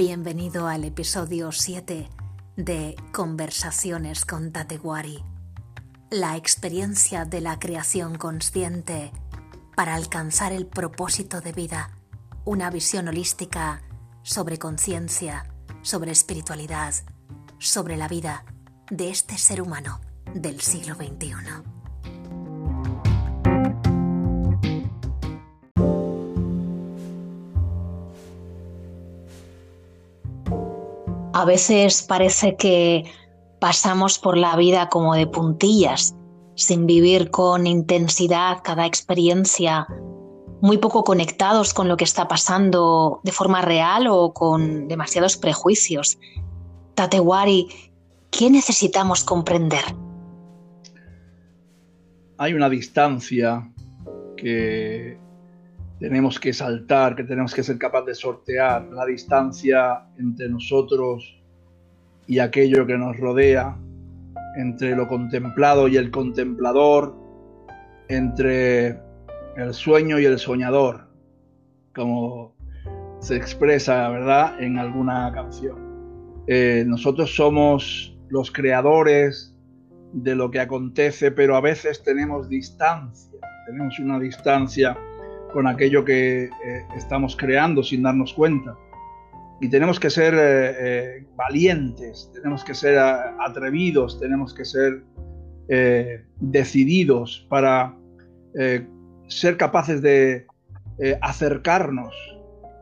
Bienvenido al episodio 7 de Conversaciones con Tatewari, la experiencia de la creación consciente para alcanzar el propósito de vida, una visión holística sobre conciencia, sobre espiritualidad, sobre la vida de este ser humano del siglo XXI. A veces parece que pasamos por la vida como de puntillas, sin vivir con intensidad cada experiencia, muy poco conectados con lo que está pasando de forma real o con demasiados prejuicios. Tatewari, ¿qué necesitamos comprender? Hay una distancia que tenemos que saltar, que tenemos que ser capaces de sortear la distancia entre nosotros y aquello que nos rodea, entre lo contemplado y el contemplador, entre el sueño y el soñador, como se expresa, ¿verdad?, en alguna canción. Eh, nosotros somos los creadores de lo que acontece, pero a veces tenemos distancia, tenemos una distancia con aquello que eh, estamos creando sin darnos cuenta. Y tenemos que ser eh, eh, valientes, tenemos que ser atrevidos, tenemos que ser decididos para ser capaces de acercarnos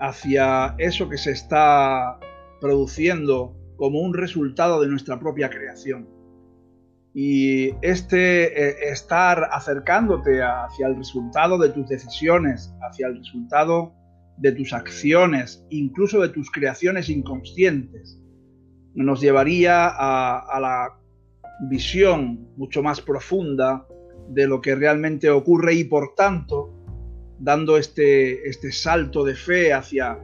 hacia eso que se está produciendo como un resultado de nuestra propia creación. Y este eh, estar acercándote hacia el resultado de tus decisiones, hacia el resultado de tus acciones, incluso de tus creaciones inconscientes, nos llevaría a, la visión mucho más profunda de lo que realmente ocurre y por tanto, dando este, este salto de fe hacia,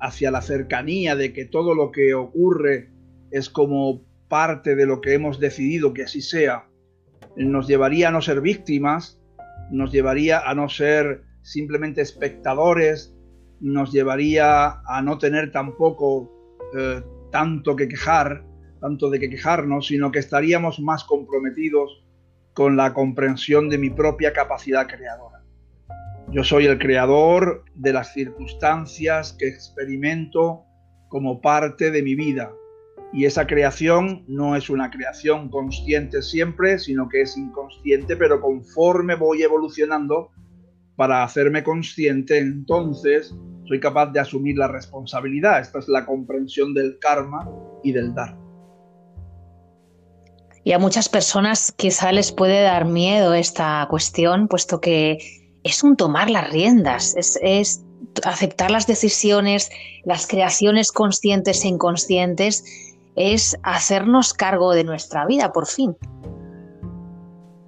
hacia la cercanía de que todo lo que ocurre es como parte de lo que hemos decidido que así sea, nos llevaría a no ser víctimas, nos llevaría a no ser simplemente espectadores, nos llevaría a no tener tampoco eh, tanto que quejar, tanto de que quejarnos, sino que estaríamos más comprometidos con la comprensión de mi propia capacidad creadora. Yo soy el creador de las circunstancias que experimento como parte de mi vida, y esa creación no es una creación consciente siempre, sino que es inconsciente, pero conforme voy evolucionando para hacerme consciente, entonces soy capaz de asumir la responsabilidad. Esta es la comprensión del karma y del dharma. Y a muchas personas quizá les puede dar miedo esta cuestión, puesto que es un tomar las riendas, es, es aceptar las decisiones, las creaciones conscientes e inconscientes es hacernos cargo de nuestra vida, por fin.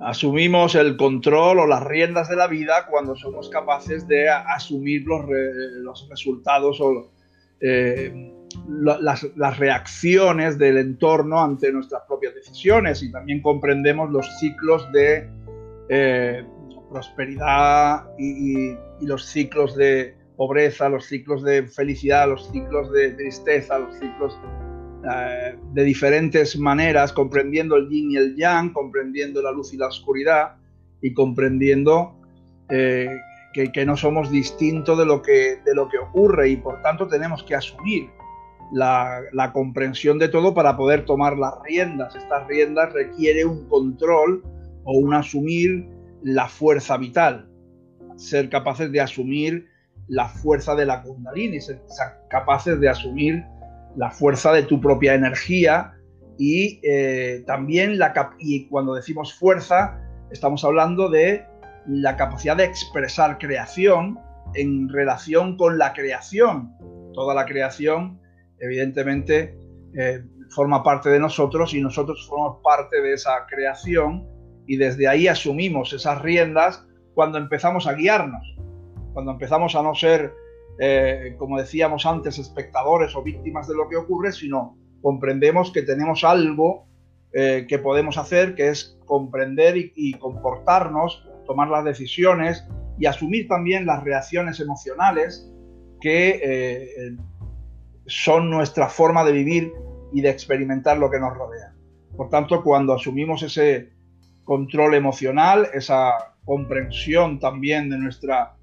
Asumimos el control o las riendas de la vida cuando somos capaces de asumir los, resultados o eh, las, reacciones del entorno ante nuestras propias decisiones y también comprendemos los ciclos de eh, prosperidad y, los ciclos de pobreza, los ciclos de felicidad, los ciclos de tristeza, los ciclos eh, de diferentes maneras, comprendiendo el yin y el yang, comprendiendo la luz y la oscuridad y comprendiendo eh, que, no somos distintos de lo que, de lo que ocurre y por tanto tenemos que asumir la, la, comprensión de todo para poder tomar las riendas. Estas riendas requiere un control o un asumir la fuerza vital, ser capaces de asumir la fuerza de la kundalini, ser capaces de asumir la fuerza de tu propia energía y eh, también la y cuando decimos fuerza estamos hablando de la capacidad de expresar creación en relación con la creación. Toda la creación evidentemente eh, forma parte de nosotros y nosotros formamos parte de esa creación y desde ahí asumimos esas riendas cuando empezamos a guiarnos, cuando empezamos a no ser eh, como decíamos antes, espectadores o víctimas de lo que ocurre, sino comprendemos que tenemos algo eh, que podemos hacer, que es comprender y, comportarnos, tomar las decisiones y asumir también las reacciones emocionales que eh, son nuestra forma de vivir y de experimentar lo que nos rodea. Por tanto, cuando asumimos ese control emocional, esa comprensión también de nuestra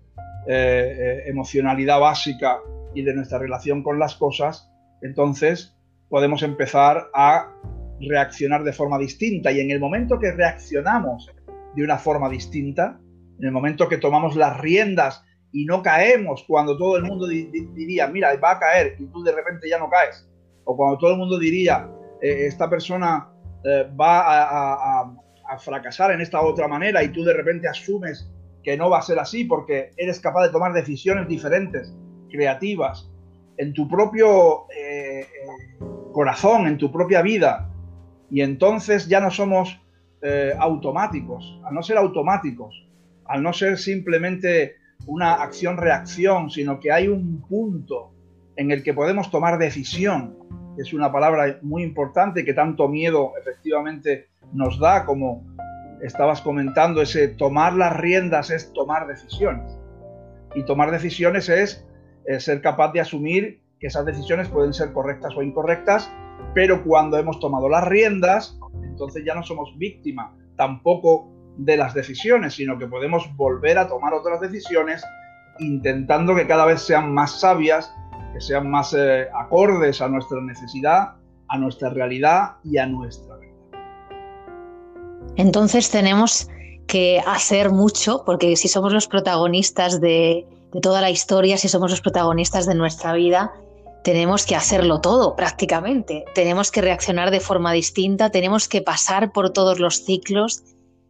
eh, eh, emocionalidad básica y de nuestra relación con las cosas, entonces podemos empezar a reaccionar de forma distinta. Y en el momento que reaccionamos de una forma distinta, en el momento que tomamos las riendas y no caemos cuando todo el mundo diría, mira, va a caer y tú de repente ya no caes, o cuando todo el mundo diría, eh, esta persona va a, a fracasar en esta otra manera y tú de repente asumes que no va a ser así porque eres capaz de tomar decisiones diferentes, creativas, en tu propio eh, eh, corazón, en tu propia vida. Y entonces ya no somos eh, automáticos, al no ser automáticos, al no ser simplemente una acción-reacción, sino que hay un punto en el que podemos tomar decisión, es una palabra muy importante que tanto miedo efectivamente nos da, como estabas comentando, ese tomar las riendas es tomar decisiones. Y tomar decisiones es, eh, ser capaz de asumir que esas decisiones pueden ser correctas o incorrectas, pero cuando hemos tomado las riendas, entonces ya no somos víctima tampoco de las decisiones, sino que podemos volver a tomar otras decisiones intentando que cada vez sean más sabias, que sean más eh, acordes a nuestra necesidad, a nuestra realidad y a nuestra entonces tenemos que hacer mucho, porque si somos los protagonistas de, toda la historia, si somos los protagonistas de nuestra vida, tenemos que hacerlo todo prácticamente. Tenemos que reaccionar de forma distinta, tenemos que pasar por todos los ciclos,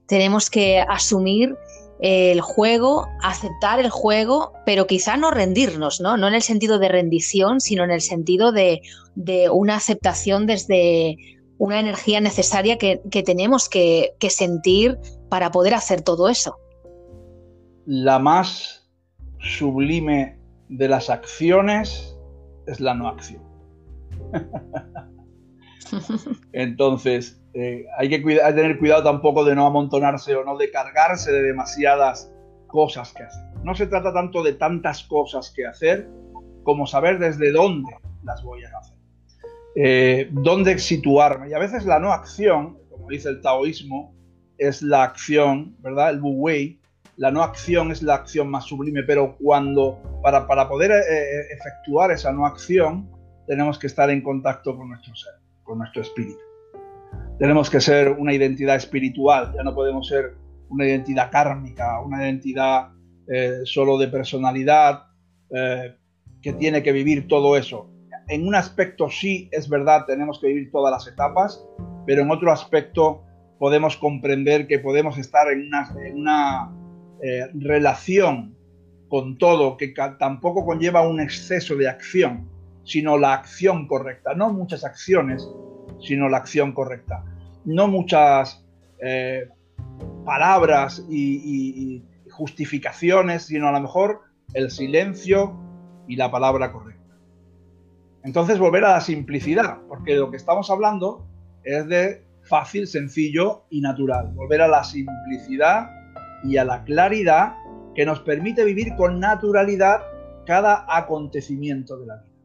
tenemos que asumir el juego, aceptar el juego, pero quizá no rendirnos, ¿no? No en el sentido de rendición, sino en el sentido de, de una aceptación desde una energía necesaria que, tenemos que, sentir para poder hacer todo eso. La más sublime de las acciones es la no acción. Entonces, eh, hay, que tener cuidado tampoco de no amontonarse o no de cargarse de demasiadas cosas que hacer. No se trata tanto de tantas cosas que hacer como saber desde dónde las voy a hacer. Eh, dónde situarme. Y a veces la no acción, como dice el taoísmo, es la acción, ¿verdad? El Wu Wei, la no acción es la acción más sublime, pero cuando, para, para poder eh, eh, efectuar esa no acción, tenemos que estar en contacto con nuestro ser, con nuestro espíritu. Tenemos que ser una identidad espiritual, ya no podemos ser una identidad kármica, una identidad solo de personalidad que tiene que vivir todo eso en un aspecto sí es verdad, tenemos que vivir todas las etapas, pero en otro aspecto podemos comprender que podemos estar en una, eh, relación con todo que tampoco conlleva un exceso de acción, sino la acción correcta. No muchas acciones, sino la acción correcta. No muchas eh, palabras y justificaciones, sino a lo mejor el silencio y la palabra correcta. Entonces volver a la simplicidad, porque lo que estamos hablando es de fácil, sencillo y natural. Volver a la simplicidad y a la claridad que nos permite vivir con naturalidad cada acontecimiento de la vida.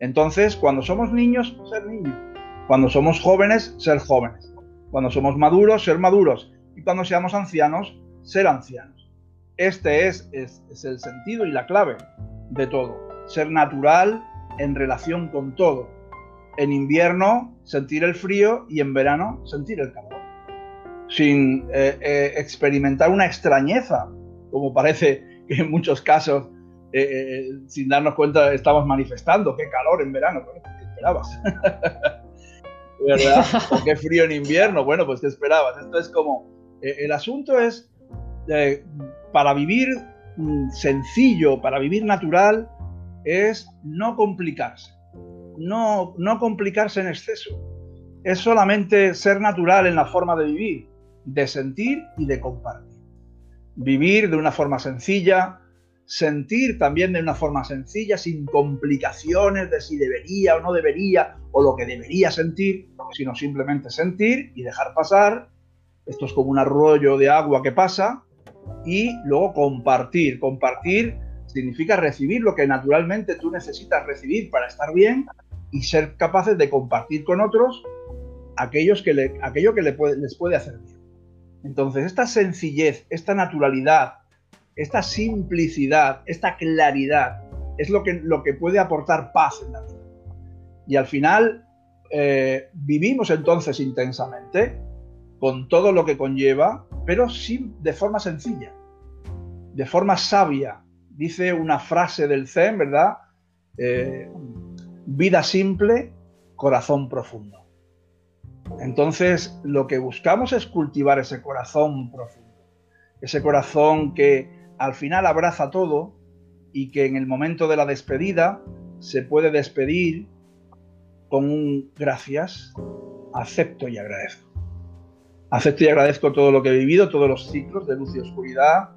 Entonces, cuando somos niños, ser niños. Cuando somos jóvenes, ser jóvenes. Cuando somos maduros, ser maduros. Y cuando seamos ancianos, ser ancianos. Este es, es, el sentido y la clave de todo. Ser natural, en relación con todo. En invierno sentir el frío y en verano sentir el calor. Sin eh, eh, experimentar una extrañeza, como parece que en muchos casos, eh, sin darnos cuenta, estamos manifestando. Qué calor en verano, ¿qué esperabas? ¿Verdad? Qué frío en invierno, bueno, pues ¿qué esperabas? Esto es como, el asunto es, para vivir mm, sencillo, para vivir natural, es no complicarse, no, no complicarse en exceso. Es solamente ser natural en la forma de vivir, de sentir y de compartir. Vivir de una forma sencilla, sentir también de una forma sencilla, sin complicaciones de si debería o no debería, o lo que debería sentir, sino simplemente sentir y dejar pasar. Esto es como un arroyo de agua que pasa. Y luego compartir, compartir significa recibir lo que naturalmente tú necesitas recibir para estar bien y ser capaces de compartir con otros aquellos que aquello que les puede hacer bien. Entonces, esta sencillez, esta naturalidad, esta simplicidad, esta claridad, es lo que, lo que puede aportar paz en la vida. Y al final, eh, vivimos entonces intensamente, con todo lo que conlleva, pero sin, de forma sencilla, de forma sabia. Dice una frase del Zen, ¿verdad? Eh, vida simple, corazón profundo. Entonces, lo que buscamos es cultivar ese corazón profundo, ese corazón que al final abraza todo y que en el momento de la despedida se puede despedir con un gracias, acepto y agradezco. Acepto y agradezco todo lo que he vivido, todos los ciclos de luz y oscuridad,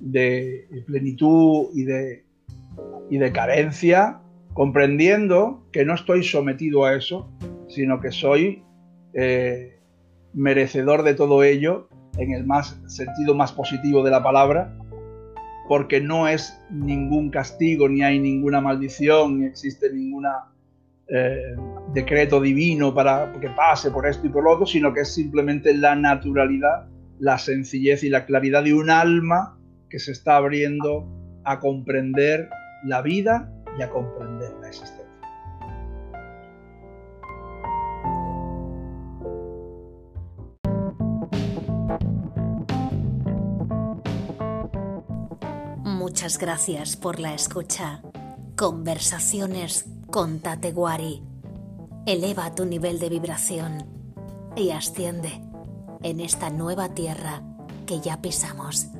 de plenitud y de, y de carencia, comprendiendo que no estoy sometido a eso, sino que soy eh, merecedor de todo ello en el más sentido más positivo de la palabra, porque no es ningún castigo, ni hay ninguna maldición, ni existe ningún eh, decreto divino para que pase por esto y por lo otro, sino que es simplemente la naturalidad, la sencillez y la claridad de un alma que se está abriendo a comprender la vida y a comprender la existencia. Muchas gracias por la escucha. Conversaciones con Tatewari. Eleva tu nivel de vibración y asciende en esta nueva tierra que ya pisamos.